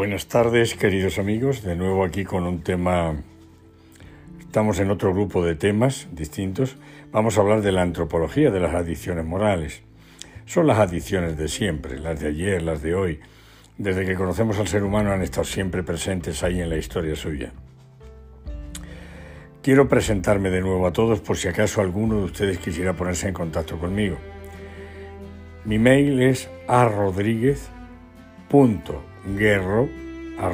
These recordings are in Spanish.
Buenas tardes, queridos amigos. De nuevo aquí con un tema. Estamos en otro grupo de temas distintos. Vamos a hablar de la antropología de las adicciones morales. Son las adicciones de siempre, las de ayer, las de hoy. Desde que conocemos al ser humano han estado siempre presentes ahí en la historia suya. Quiero presentarme de nuevo a todos por si acaso alguno de ustedes quisiera ponerse en contacto conmigo. Mi mail es a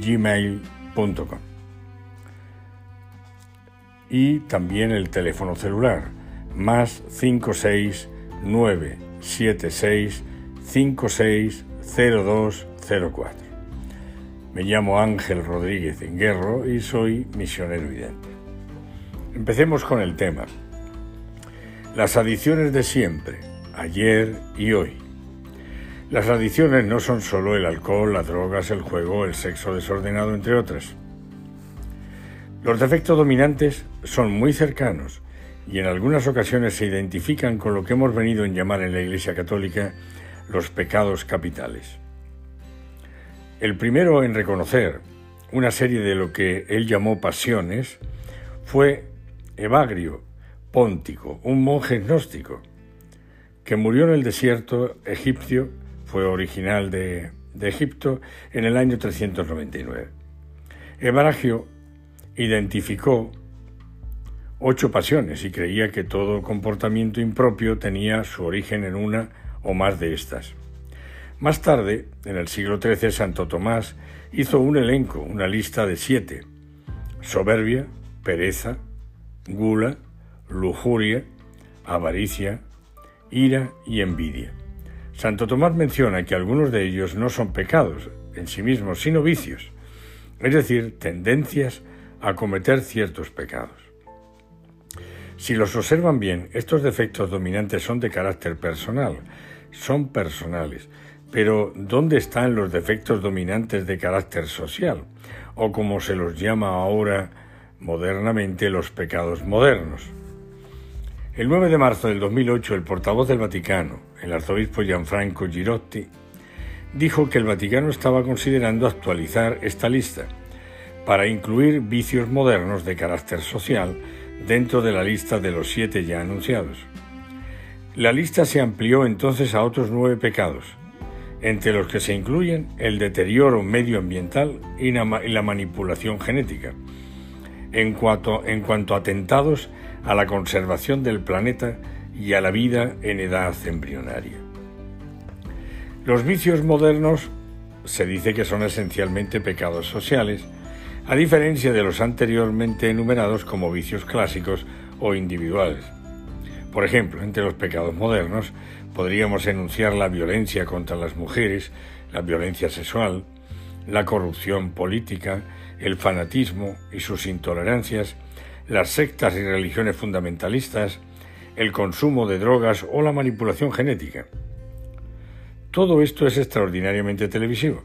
gmail.com y también el teléfono celular más 56976 560204. Me llamo Ángel Rodríguez Enguerro y soy misionero vidente. Empecemos con el tema. Las adicciones de siempre, ayer y hoy. Las adicciones no son solo el alcohol, las drogas, el juego, el sexo desordenado, entre otras. Los defectos dominantes son muy cercanos y en algunas ocasiones se identifican con lo que hemos venido en llamar en la Iglesia Católica los pecados capitales. El primero en reconocer una serie de lo que él llamó pasiones fue Evagrio Póntico, un monje gnóstico, que murió en el desierto egipcio fue original de, Egipto en el año 399. Evaragio identificó ocho pasiones y creía que todo comportamiento impropio tenía su origen en una o más de estas. Más tarde, en el siglo XIII, Santo Tomás hizo un elenco, una lista de siete. Soberbia, pereza, gula, lujuria, avaricia, ira y envidia. Santo Tomás menciona que algunos de ellos no son pecados en sí mismos, sino vicios, es decir, tendencias a cometer ciertos pecados. Si los observan bien, estos defectos dominantes son de carácter personal, son personales, pero ¿dónde están los defectos dominantes de carácter social? O como se los llama ahora modernamente los pecados modernos. El 9 de marzo del 2008, el portavoz del Vaticano, el arzobispo Gianfranco Girotti, dijo que el Vaticano estaba considerando actualizar esta lista para incluir vicios modernos de carácter social dentro de la lista de los siete ya anunciados. La lista se amplió entonces a otros nueve pecados, entre los que se incluyen el deterioro medioambiental y la manipulación genética, en cuanto, en cuanto a atentados a la conservación del planeta y a la vida en edad embrionaria. Los vicios modernos se dice que son esencialmente pecados sociales, a diferencia de los anteriormente enumerados como vicios clásicos o individuales. Por ejemplo, entre los pecados modernos podríamos enunciar la violencia contra las mujeres, la violencia sexual, la corrupción política, el fanatismo y sus intolerancias, las sectas y religiones fundamentalistas, el consumo de drogas o la manipulación genética. Todo esto es extraordinariamente televisivo.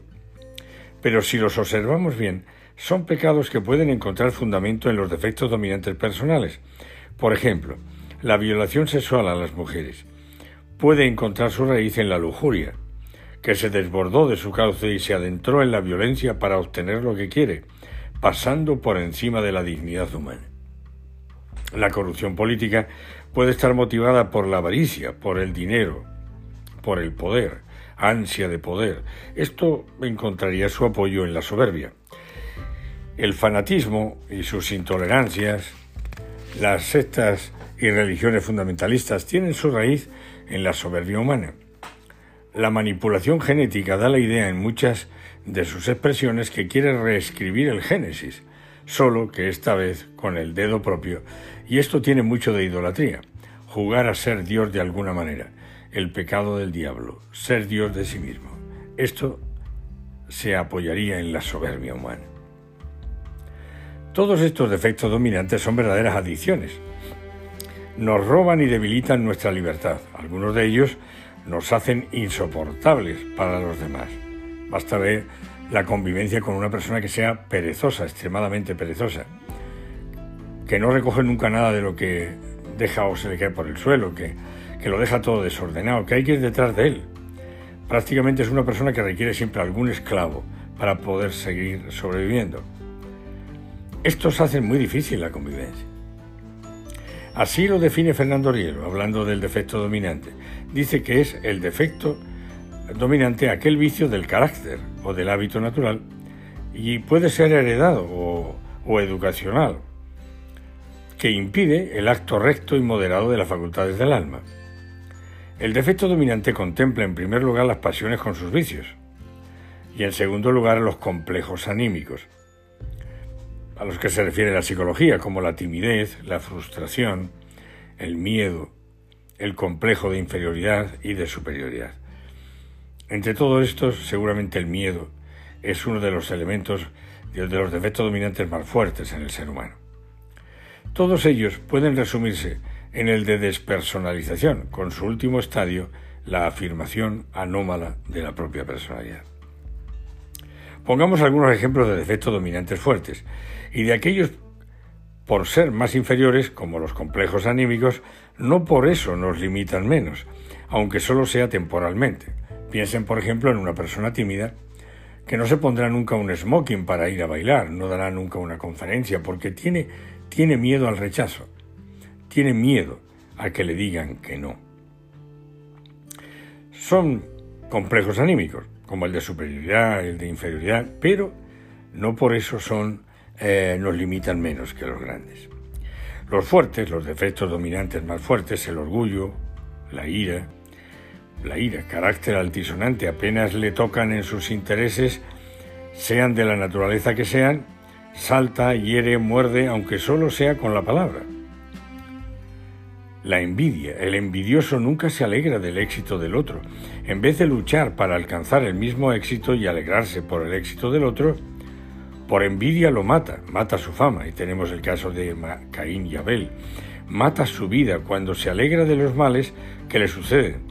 Pero si los observamos bien, son pecados que pueden encontrar fundamento en los defectos dominantes personales. Por ejemplo, la violación sexual a las mujeres puede encontrar su raíz en la lujuria, que se desbordó de su cauce y se adentró en la violencia para obtener lo que quiere, pasando por encima de la dignidad humana. La corrupción política puede estar motivada por la avaricia, por el dinero, por el poder, ansia de poder. Esto encontraría su apoyo en la soberbia. El fanatismo y sus intolerancias, las sectas y religiones fundamentalistas tienen su raíz en la soberbia humana. La manipulación genética da la idea en muchas de sus expresiones que quiere reescribir el Génesis, solo que esta vez con el dedo propio, y esto tiene mucho de idolatría, jugar a ser Dios de alguna manera, el pecado del diablo, ser Dios de sí mismo. Esto se apoyaría en la soberbia humana. Todos estos defectos dominantes son verdaderas adicciones. Nos roban y debilitan nuestra libertad. Algunos de ellos nos hacen insoportables para los demás. Basta ver la convivencia con una persona que sea perezosa, extremadamente perezosa, que no recoge nunca nada de lo que deja o se le cae por el suelo, que, que lo deja todo desordenado, que hay que ir detrás de él Prácticamente es una persona que requiere siempre algún esclavo para poder seguir sobreviviendo. Estos hacen muy difícil la convivencia. Así lo define Fernando Rielo, hablando del defecto dominante. Dice que es el defecto dominante aquel vicio del carácter o del hábito natural y puede ser heredado o, o educacional, que impide el acto recto y moderado de las facultades del alma. El defecto dominante contempla en primer lugar las pasiones con sus vicios y en segundo lugar los complejos anímicos, a los que se refiere la psicología, como la timidez, la frustración, el miedo, el complejo de inferioridad y de superioridad. Entre todos estos, seguramente el miedo es uno de los elementos de los defectos dominantes más fuertes en el ser humano. Todos ellos pueden resumirse en el de despersonalización, con su último estadio, la afirmación anómala de la propia personalidad. Pongamos algunos ejemplos de defectos dominantes fuertes y de aquellos por ser más inferiores, como los complejos anímicos, no por eso nos limitan menos, aunque solo sea temporalmente. Piensen, por ejemplo, en una persona tímida que no se pondrá nunca un smoking para ir a bailar, no dará nunca una conferencia, porque tiene, tiene miedo al rechazo tiene miedo a que le digan que no. Son complejos anímicos, como el de superioridad, el de inferioridad, pero no por eso son, eh, nos limitan menos que los grandes. Los fuertes, los defectos dominantes más fuertes, el orgullo, la ira, la ira, carácter altisonante, apenas le tocan en sus intereses, sean de la naturaleza que sean, salta, hiere, muerde, aunque solo sea con la palabra. La envidia. El envidioso nunca se alegra del éxito del otro. En vez de luchar para alcanzar el mismo éxito y alegrarse por el éxito del otro, por envidia lo mata, mata su fama. Y tenemos el caso de Caín y Abel. Mata su vida cuando se alegra de los males que le suceden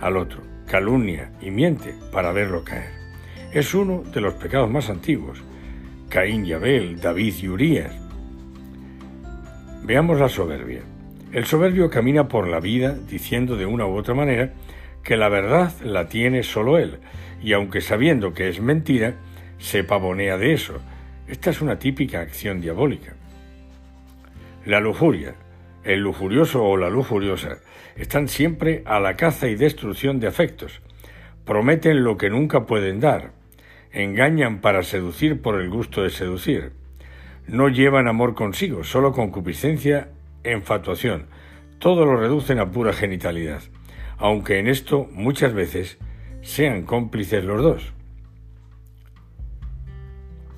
al otro. Calumnia y miente para verlo caer. Es uno de los pecados más antiguos. Caín y Abel, David y Urías. Veamos la soberbia. El soberbio camina por la vida diciendo de una u otra manera que la verdad la tiene solo él, y aunque sabiendo que es mentira, se pavonea de eso. Esta es una típica acción diabólica. La lujuria, el lujurioso o la lujuriosa están siempre a la caza y destrucción de afectos. Prometen lo que nunca pueden dar. Engañan para seducir por el gusto de seducir. No llevan amor consigo, solo concupiscencia enfatuación. Todo lo reducen a pura genitalidad, aunque en esto muchas veces sean cómplices los dos.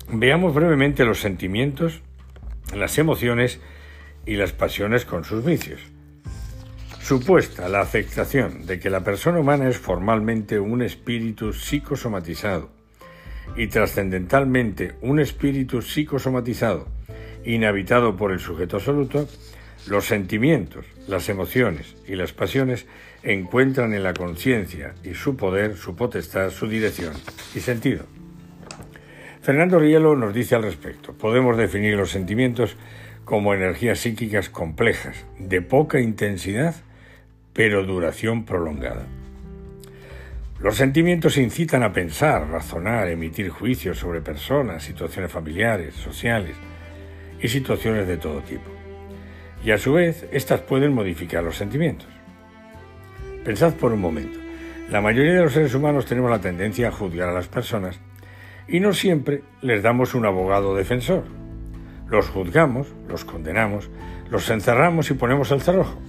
Veamos brevemente los sentimientos, las emociones y las pasiones con sus vicios. Supuesta la aceptación de que la persona humana es formalmente un espíritu psicosomatizado y trascendentalmente un espíritu psicosomatizado inhabitado por el sujeto absoluto, los sentimientos, las emociones y las pasiones encuentran en la conciencia y su poder, su potestad, su dirección y sentido. Fernando Rielo nos dice al respecto, podemos definir los sentimientos como energías psíquicas complejas, de poca intensidad, pero duración prolongada. Los sentimientos incitan a pensar, razonar, emitir juicios sobre personas, situaciones familiares, sociales y situaciones de todo tipo y a su vez éstas pueden modificar los sentimientos. Pensad por un momento, la mayoría de los seres humanos tenemos la tendencia a juzgar a las personas y no siempre les damos un abogado defensor. Los juzgamos, los condenamos, los encerramos y ponemos el cerrojo.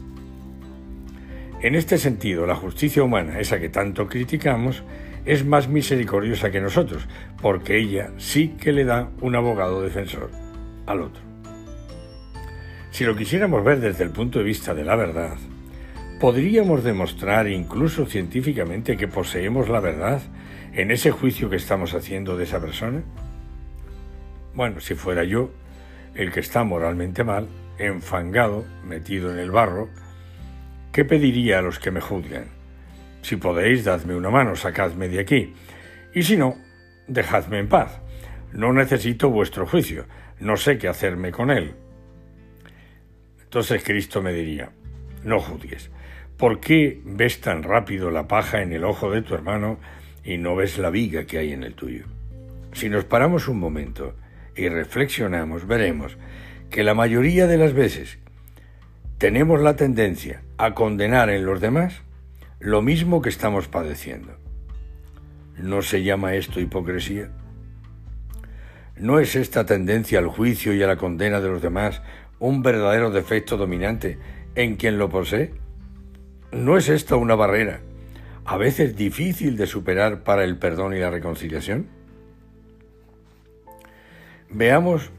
En este sentido, la justicia humana, esa que tanto criticamos, es más misericordiosa que nosotros, porque ella sí que le da un abogado defensor al otro. Si lo quisiéramos ver desde el punto de vista de la verdad, ¿podríamos demostrar incluso científicamente que poseemos la verdad en ese juicio que estamos haciendo de esa persona? Bueno, si fuera yo el que está moralmente mal, enfangado, metido en el barro, ¿qué pediría a los que me juzgan? Si podéis, dadme una mano, sacadme de aquí. Y si no, dejadme en paz. No necesito vuestro juicio, no sé qué hacerme con él. Entonces Cristo me diría, no juzgues. ¿Por qué ves tan rápido la paja en el ojo de tu hermano y no ves la viga que hay en el tuyo. Si nos paramos un momento y reflexionamos, veremos que la mayoría de las veces tenemos la tendencia a condenar en los demás lo mismo que estamos padeciendo. ¿No se llama esto hipocresía? ¿No es esta tendencia al juicio y a la condena de los demás un verdadero defecto dominante en quien lo posee? ¿No es esta una barrera, a veces difícil de superar para el perdón y la reconciliación? Veamos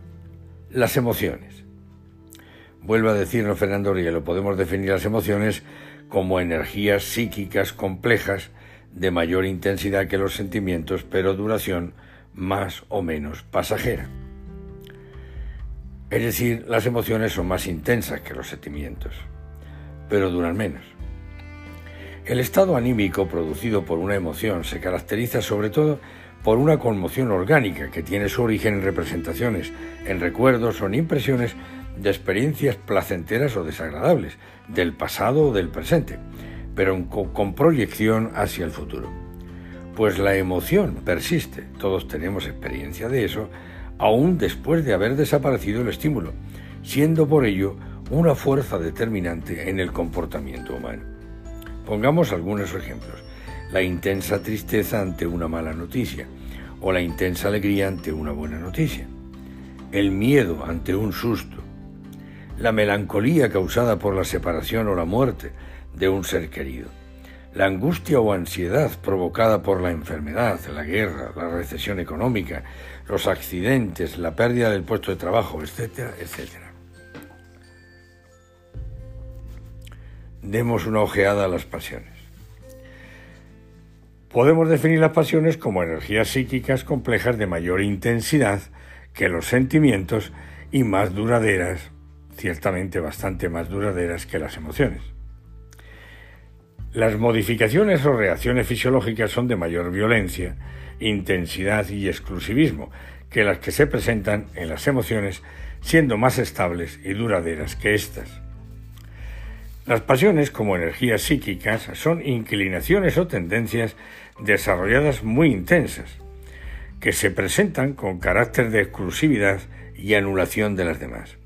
las emociones. Vuelvo a decirnos Fernando Rielo, podemos definir las emociones como energías psíquicas complejas de mayor intensidad que los sentimientos, pero duración más o menos pasajera. Es decir, las emociones son más intensas que los sentimientos, pero duran menos. El estado anímico producido por una emoción se caracteriza sobre todo por una conmoción orgánica que tiene su origen en representaciones, en recuerdos o en impresiones de experiencias placenteras o desagradables, del pasado o del presente, pero con proyección hacia el futuro. Pues la emoción persiste, todos tenemos experiencia de eso, aún después de haber desaparecido el estímulo, siendo por ello una fuerza determinante en el comportamiento humano. Pongamos algunos ejemplos. La intensa tristeza ante una mala noticia o la intensa alegría ante una buena noticia. El miedo ante un susto. La melancolía causada por la separación o la muerte de un ser querido la angustia o ansiedad provocada por la enfermedad, la guerra, la recesión económica, los accidentes, la pérdida del puesto de trabajo, etcétera, etcétera. Demos una ojeada a las pasiones. Podemos definir las pasiones como energías psíquicas complejas de mayor intensidad que los sentimientos y más duraderas, ciertamente bastante más duraderas que las emociones. Las modificaciones o reacciones fisiológicas son de mayor violencia, intensidad y exclusivismo que las que se presentan en las emociones, siendo más estables y duraderas que éstas. Las pasiones, como energías psíquicas, son inclinaciones o tendencias desarrolladas muy intensas, que se presentan con carácter de exclusividad y anulación de las demás,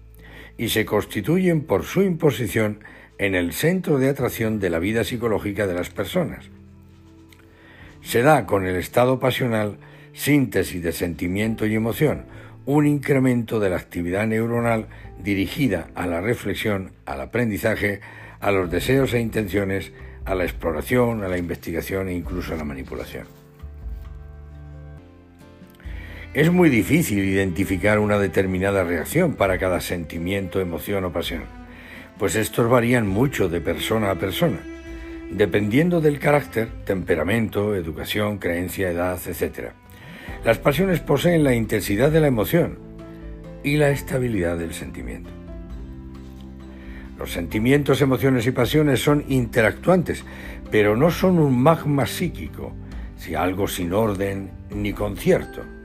y se constituyen por su imposición en el centro de atracción de la vida psicológica de las personas. Se da con el estado pasional síntesis de sentimiento y emoción, un incremento de la actividad neuronal dirigida a la reflexión, al aprendizaje, a los deseos e intenciones, a la exploración, a la investigación e incluso a la manipulación. Es muy difícil identificar una determinada reacción para cada sentimiento, emoción o pasión pues estos varían mucho de persona a persona, dependiendo del carácter, temperamento, educación, creencia, edad, etc. Las pasiones poseen la intensidad de la emoción y la estabilidad del sentimiento. Los sentimientos, emociones y pasiones son interactuantes, pero no son un magma psíquico, si algo sin orden ni concierto.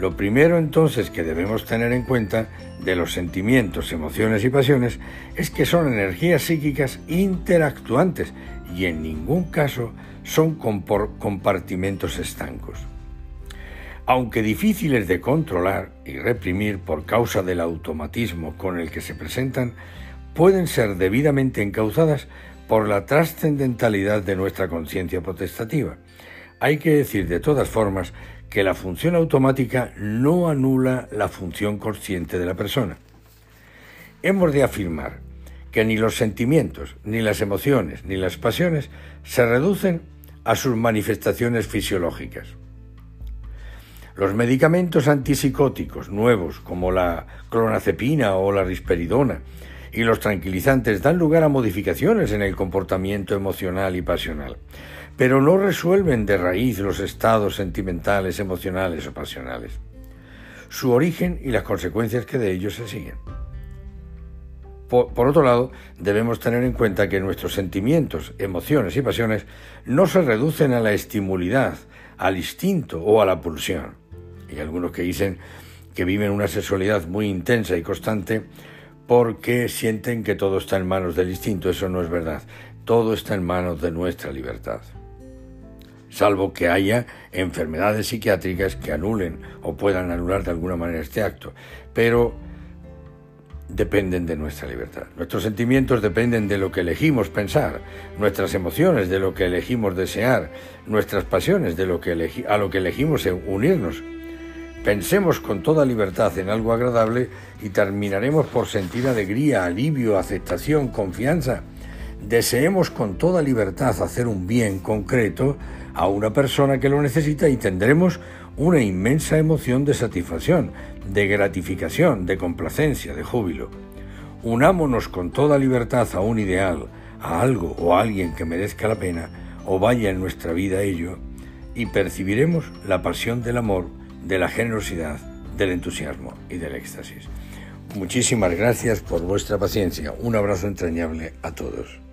Lo primero entonces que debemos tener en cuenta de los sentimientos, emociones y pasiones es que son energías psíquicas interactuantes y en ningún caso son compartimentos estancos. Aunque difíciles de controlar y reprimir por causa del automatismo con el que se presentan, pueden ser debidamente encauzadas por la trascendentalidad de nuestra conciencia protestativa. Hay que decir de todas formas que la función automática no anula la función consciente de la persona. Hemos de afirmar que ni los sentimientos, ni las emociones, ni las pasiones se reducen a sus manifestaciones fisiológicas. Los medicamentos antipsicóticos nuevos, como la clonazepina o la risperidona, y los tranquilizantes dan lugar a modificaciones en el comportamiento emocional y pasional pero no resuelven de raíz los estados sentimentales, emocionales o pasionales, su origen y las consecuencias que de ellos se siguen. Por, otro lado, debemos tener en cuenta que nuestros sentimientos, emociones y pasiones no se reducen a la estimulidad, al instinto o a la pulsión. Hay algunos que dicen que viven una sexualidad muy intensa y constante porque sienten que todo está en manos del instinto. Eso no es verdad. Todo está en manos de nuestra libertad. Salvo que haya enfermedades psiquiátricas que anulen o puedan anular de alguna manera este acto. Pero dependen de nuestra libertad. Nuestros sentimientos dependen de lo que elegimos pensar, nuestras emociones de lo que elegimos desear, nuestras pasiones de lo que a lo que elegimos unirnos. Pensemos con toda libertad en algo agradable y terminaremos por sentir alegría, alivio, aceptación, confianza. Deseemos con toda libertad hacer un bien concreto a una persona que lo necesita y tendremos una inmensa emoción de satisfacción, de gratificación, de complacencia, de júbilo. Unámonos con toda libertad a un ideal, a algo o a alguien que merezca la pena o vaya en nuestra vida ello, y percibiremos la pasión del amor, de la generosidad, del entusiasmo y del éxtasis. Muchísimas gracias por vuestra paciencia. Un abrazo entrañable a todos.